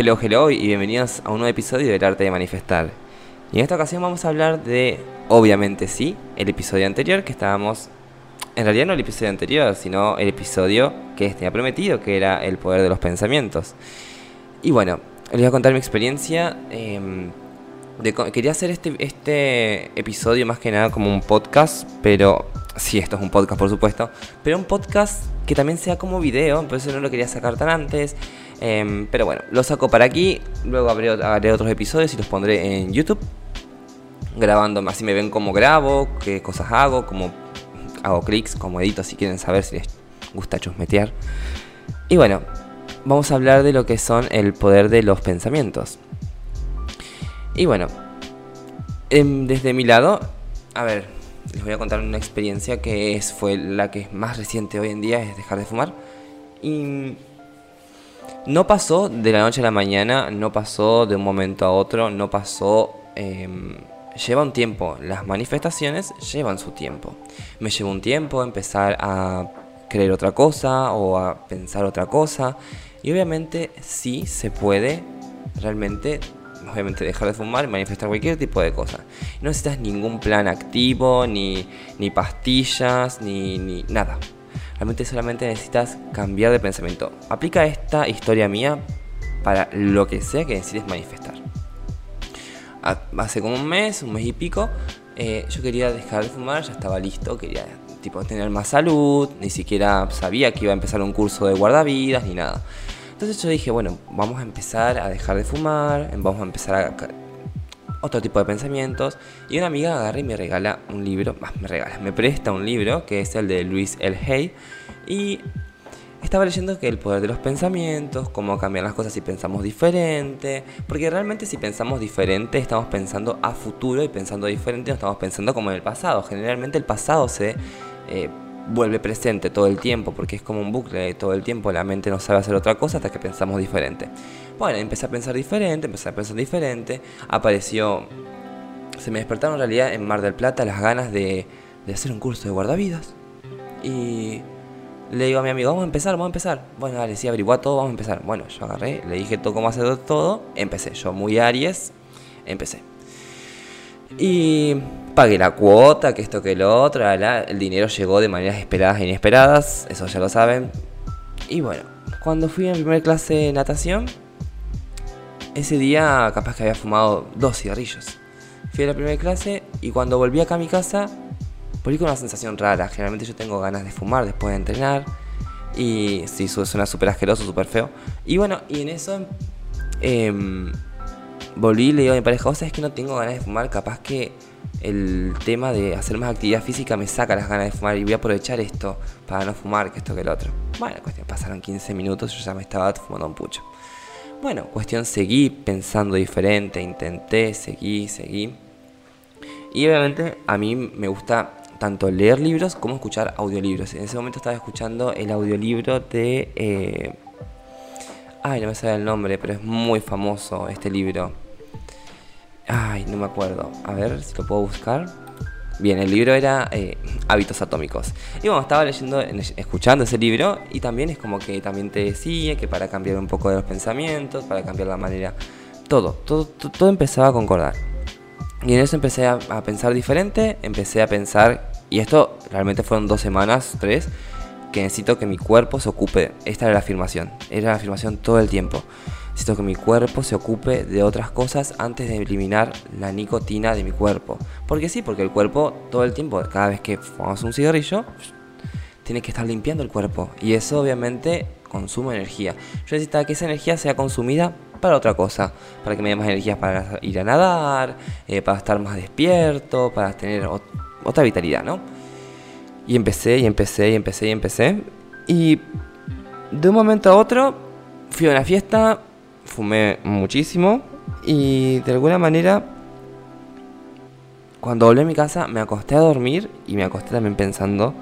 Hello, hello y bienvenidos a un nuevo episodio del arte de manifestar. Y en esta ocasión vamos a hablar de, obviamente sí, el episodio anterior que estábamos... En realidad no el episodio anterior, sino el episodio que tenía prometido, que era el poder de los pensamientos. Y bueno, les voy a contar mi experiencia. em, quería hacer este, este episodio más que nada como un podcast, pero sí, esto es un podcast por supuesto, pero un podcast que también sea como video, por eso no lo quería sacar tan antes. Em, pero bueno, lo saco para aquí, luego haré, otros episodios y los pondré en YouTube, grabando, así me ven cómo grabo, qué cosas hago, cómo hago clics, cómo edito, si quieren saber si les gusta chusmetear. Y bueno, vamos a hablar de lo que son el poder de los pensamientos. Y bueno, em, desde mi lado, a ver, les voy a contar una experiencia que es, fue la que es más reciente hoy en día, es dejar de fumar. Y no pasó de la noche a la mañana, no pasó de un momento a otro, no pasó... em, lleva un tiempo, las manifestaciones llevan su tiempo. Me llevó un tiempo empezar a creer otra cosa o a pensar otra cosa. Y obviamente sí se puede realmente, obviamente dejar de fumar y manifestar cualquier tipo de cosa. No necesitas ningún plan activo, ni, ni pastillas, ni, ni nada. Realmente solamente necesitas cambiar de pensamiento. Aplica esta historia mía para lo que sea que decides manifestar. Ha- Hace como un mes, un mes y pico, eh, yo quería dejar de fumar, ya estaba listo, quería tipo tener más salud, ni siquiera sabía que iba a empezar un curso de guardavidas ni nada. Entonces yo dije, bueno, vamos a empezar a dejar de fumar, vamos a empezar a otro tipo de pensamientos. Y una amiga agarra y me regala un libro, más me regala, me presta un libro que es el de Luis L. Hay. Y estaba leyendo que el poder de los pensamientos, cómo cambian las cosas si pensamos diferente. Porque realmente si pensamos diferente, estamos pensando a futuro y pensando diferente no estamos pensando como en el pasado. Generalmente el pasado se eh, vuelve presente todo el tiempo porque es como un bucle todo el tiempo. La mente no sabe hacer otra cosa hasta que pensamos diferente. Bueno, empecé a pensar diferente, empecé a pensar diferente. Apareció se me despertaron en realidad en Mar del Plata las ganas de, de hacer un curso de guardavidas. Y le digo a mi amigo, vamos a empezar, vamos a empezar. Bueno, dale, sí, averigua todo, vamos a empezar. Bueno, yo agarré, le dije todo cómo hacer todo, empecé. Yo muy Aries, empecé. Y pagué la cuota, que esto que lo otro, el dinero llegó de maneras esperadas e inesperadas, eso ya lo saben. Y bueno, cuando fui a mi primera clase de natación, ese día capaz que había fumado dos cigarrillos. Fui a la primera clase y cuando volví acá a mi casa, volví con una sensación rara. Generalmente yo tengo ganas de fumar después de entrenar. Y sí, su- suena súper asqueroso, súper feo. Y bueno, y en eso em, volví y le digo a mi pareja, vos sabés que no tengo ganas de fumar, capaz que el tema de hacer más actividad física me saca las ganas de fumar y voy a aprovechar esto para no fumar, que esto que el otro. Bueno, cuestión, pasaron 15 minutos, yo ya me estaba fumando un pucho. Bueno, cuestión, seguí pensando diferente, intenté, seguí, seguí. Y obviamente a mí me gusta tanto leer libros como escuchar audiolibros. En ese momento estaba escuchando el audiolibro de... eh, Ay, no me sale el nombre, pero es muy famoso este libro. Ay, no me acuerdo. A ver si lo puedo buscar. Bien, el libro era eh, Hábitos Atómicos. Y bueno, estaba leyendo, en- escuchando ese libro y también es como que también te decía que para cambiar un poco de los pensamientos, para cambiar la manera... Todo, todo, todo, todo empezaba a concordar. Y en eso empecé a, a pensar diferente, empecé a pensar, y esto realmente fueron dos semanas, tres, que necesito que mi cuerpo se ocupe, esta era la afirmación, era la afirmación todo el tiempo. Necesito que mi cuerpo se ocupe de otras cosas antes de eliminar la nicotina de mi cuerpo. Porque sí, porque el cuerpo todo el tiempo, cada vez que fumamos un cigarrillo, tiene que estar limpiando el cuerpo. Y eso obviamente consume energía. Yo necesitaba que esa energía sea consumida para otra cosa. Para que me dé más energías para ir a nadar, eh, para estar más despierto, para tener ot- otra vitalidad, ¿no? Y empecé, y empecé, y empecé, y empecé. Y de un momento a otro fui a una fiesta, fumé muchísimo. Y de alguna manera, cuando volví a mi casa, me acosté a dormir y me acosté también pensando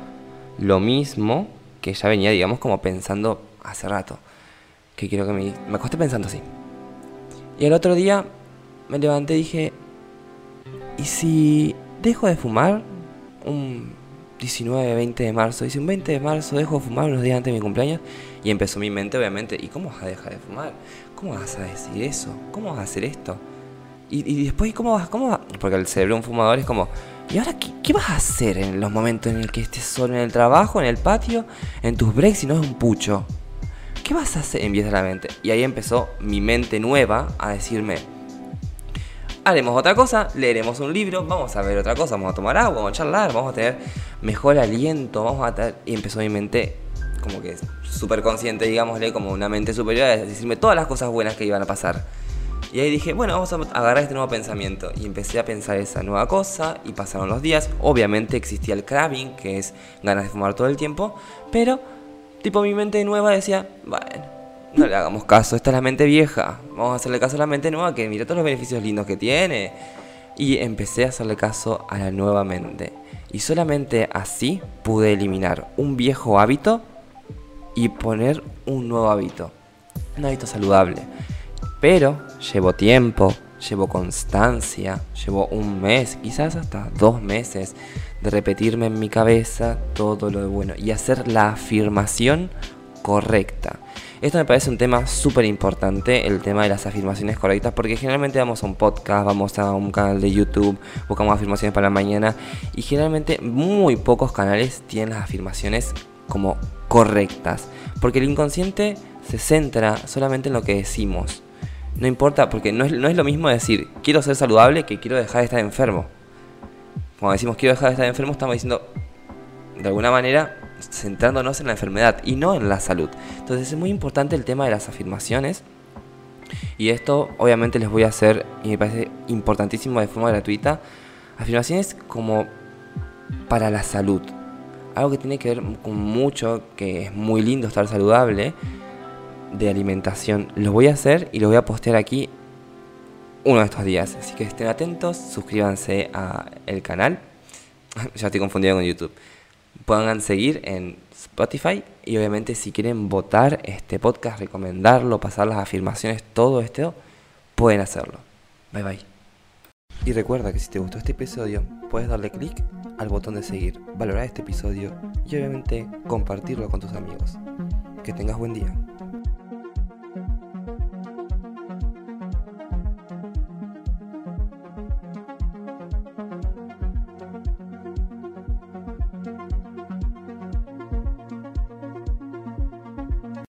lo mismo que ya venía, digamos, como pensando hace rato. Que quiero que me... Me acosté pensando así. Y al otro día me levanté y dije, ¿y si dejo de fumar un 19, 20 de marzo. Dice, un 20 de marzo dejo de fumar unos días antes de mi cumpleaños. Y empezó mi mente, obviamente, ¿y cómo vas a dejar de fumar? ¿Cómo vas a decir eso? ¿Cómo vas a hacer esto? Y, después, ¿cómo vas? ¿Cómo vas? Porque el cerebro de un fumador es como, ¿y ahora qué, vas a hacer en los momentos en el que estés solo en el trabajo, en el patio, en tus breaks y no es un pucho? ¿Qué vas a hacer? Empieza la mente. Y ahí empezó mi mente nueva a decirme, haremos otra cosa, leeremos un libro, vamos a ver otra cosa, vamos a tomar agua, vamos a charlar, vamos a tener mejor aliento, vamos a tener... Y empezó mi mente como que súper consciente, digámosle, como una mente superior, a decirme todas las cosas buenas que iban a pasar. Y ahí dije, bueno, vamos a agarrar este nuevo pensamiento. Y empecé a pensar esa nueva cosa y pasaron los días. Obviamente existía el craving, que es ganas de fumar todo el tiempo, pero tipo mi mente nueva decía, bueno, no le hagamos caso, esta es la mente vieja. Vamos a hacerle caso a la mente nueva que mira todos los beneficios lindos que tiene. Y empecé a hacerle caso a la nueva mente. Y solamente así pude eliminar un viejo hábito y poner un nuevo hábito. Un hábito saludable. Pero llevo tiempo, llevo constancia, llevo un mes, quizás hasta dos meses de repetirme en mi cabeza todo lo bueno y hacer la afirmación correcta. Esto me parece un tema súper importante, el tema de las afirmaciones correctas, porque generalmente vamos a un podcast, vamos a un canal de YouTube, buscamos afirmaciones para la mañana y generalmente muy pocos canales tienen las afirmaciones como correctas, porque el inconsciente se centra solamente en lo que decimos. No importa, porque no es, no es lo mismo decir quiero ser saludable que quiero dejar de estar enfermo. Cuando decimos quiero dejar de estar enfermo, estamos diciendo de alguna manera centrándonos en la enfermedad y no en la salud. Entonces es muy importante el tema de las afirmaciones. Y esto obviamente les voy a hacer, y me parece importantísimo de forma gratuita, afirmaciones como para la salud. Algo que tiene que ver con mucho, que es muy lindo estar saludable, de alimentación. Lo voy a hacer y lo voy a postear aquí uno de estos días. Así que estén atentos, suscríbanse al canal. ya estoy confundido con YouTube puedan seguir en Spotify y obviamente si quieren votar este podcast, recomendarlo, pasar las afirmaciones, todo esto, pueden hacerlo. Bye bye. Y recuerda que si te gustó este episodio, puedes darle clic al botón de seguir, valorar este episodio y obviamente compartirlo con tus amigos. Que tengas buen día.